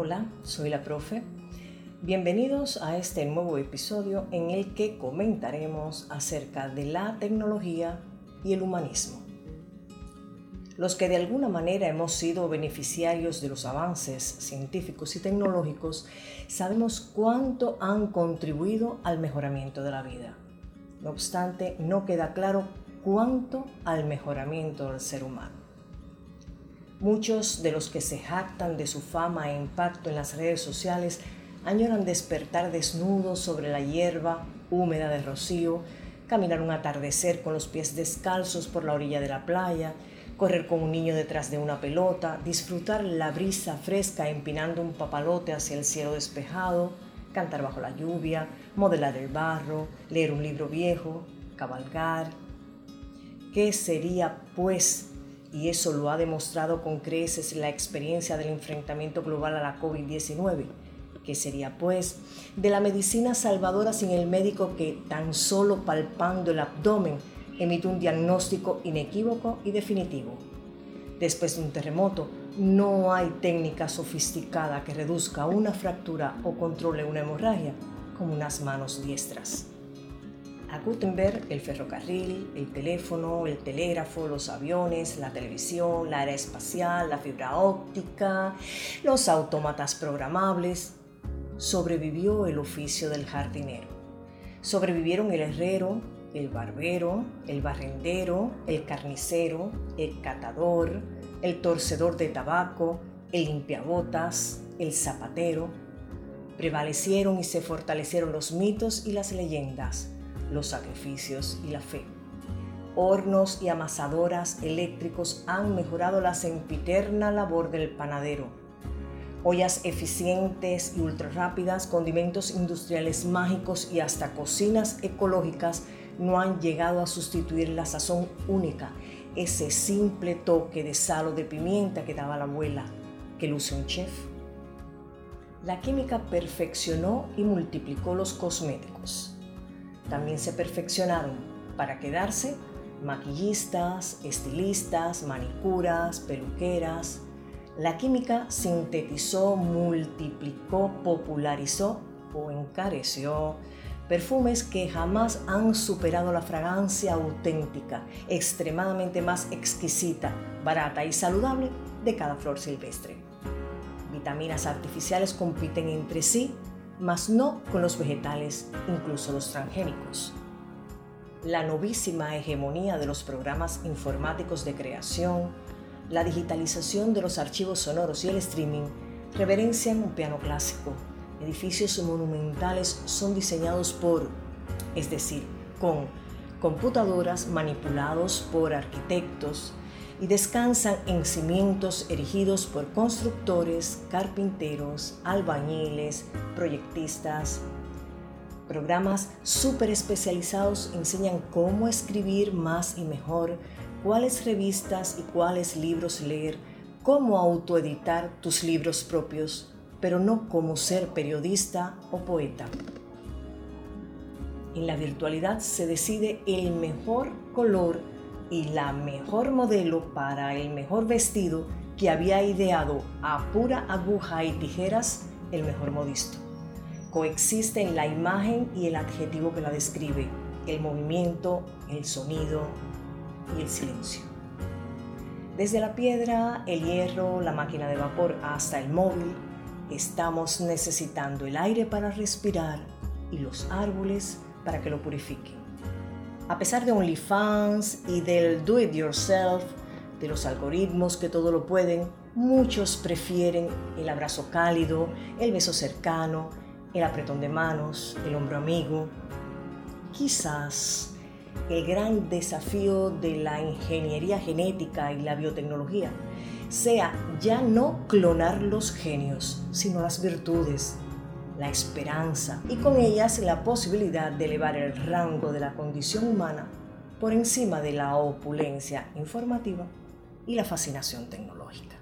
Hola, soy la profe. Bienvenidos a este nuevo episodio en el que comentaremos acerca de la tecnología y el humanismo. Los que de alguna manera hemos sido beneficiarios de los avances científicos y tecnológicos sabemos cuánto han contribuido al mejoramiento de la vida. No obstante, no queda claro cuánto al mejoramiento del ser humano. Muchos de los que se jactan de su fama e impacto en las redes sociales añoran despertar desnudos sobre la hierba húmeda de rocío, caminar un atardecer con los pies descalzos por la orilla de la playa, correr con un niño detrás de una pelota, disfrutar la brisa fresca empinando un papalote hacia el cielo despejado, cantar bajo la lluvia, modelar el barro, leer un libro viejo, cabalgar. ¿Qué sería, pues, y eso lo ha demostrado con creces la experiencia del enfrentamiento global a la COVID-19, que sería pues de la medicina salvadora sin el médico que tan solo palpando el abdomen emite un diagnóstico inequívoco y definitivo. Después de un terremoto, no hay técnica sofisticada que reduzca una fractura o controle una hemorragia como unas manos diestras. A Gutenberg, el ferrocarril, el teléfono, el telégrafo, los aviones, la televisión, la era espacial, la fibra óptica, los autómatas programables, sobrevivió el oficio del jardinero. Sobrevivieron el herrero, el barbero, el barrendero, el carnicero, el catador, el torcedor de tabaco, el limpiabotas, el zapatero. Prevalecieron y se fortalecieron los mitos y las leyendas los sacrificios y la fe. Hornos y amasadoras eléctricos han mejorado la sempiterna labor del panadero. Ollas eficientes y ultra rápidas, condimentos industriales mágicos y hasta cocinas ecológicas no han llegado a sustituir la sazón única, ese simple toque de sal o de pimienta que daba la abuela, que luce un chef. La química perfeccionó y multiplicó los cosméticos también se perfeccionaron para quedarse maquillistas, estilistas, manicuras, peluqueras. La química sintetizó, multiplicó, popularizó o encareció perfumes que jamás han superado la fragancia auténtica, extremadamente más exquisita, barata y saludable de cada flor silvestre. Vitaminas artificiales compiten entre sí mas no con los vegetales, incluso los transgénicos. La novísima hegemonía de los programas informáticos de creación, la digitalización de los archivos sonoros y el streaming reverencian un piano clásico. Edificios monumentales son diseñados por, es decir, con computadoras manipulados por arquitectos y descansan en cimientos erigidos por constructores, carpinteros, albañiles, proyectistas. Programas súper especializados enseñan cómo escribir más y mejor, cuáles revistas y cuáles libros leer, cómo autoeditar tus libros propios, pero no cómo ser periodista o poeta. En la virtualidad se decide el mejor color y la mejor modelo para el mejor vestido que había ideado a pura aguja y tijeras el mejor modisto. Coexisten la imagen y el adjetivo que la describe, el movimiento, el sonido y el silencio. Desde la piedra, el hierro, la máquina de vapor hasta el móvil, estamos necesitando el aire para respirar y los árboles para que lo purifiquen. A pesar de OnlyFans y del do it yourself, de los algoritmos que todo lo pueden, muchos prefieren el abrazo cálido, el beso cercano, el apretón de manos, el hombro amigo. Quizás el gran desafío de la ingeniería genética y la biotecnología sea ya no clonar los genios, sino las virtudes, la esperanza y con ellas la posibilidad de elevar el rango de la condición humana por encima de la opulencia informativa y la fascinación tecnológica.